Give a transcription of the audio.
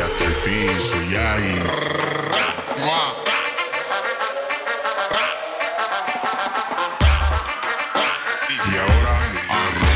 hasta el piso y ahí. Y ahora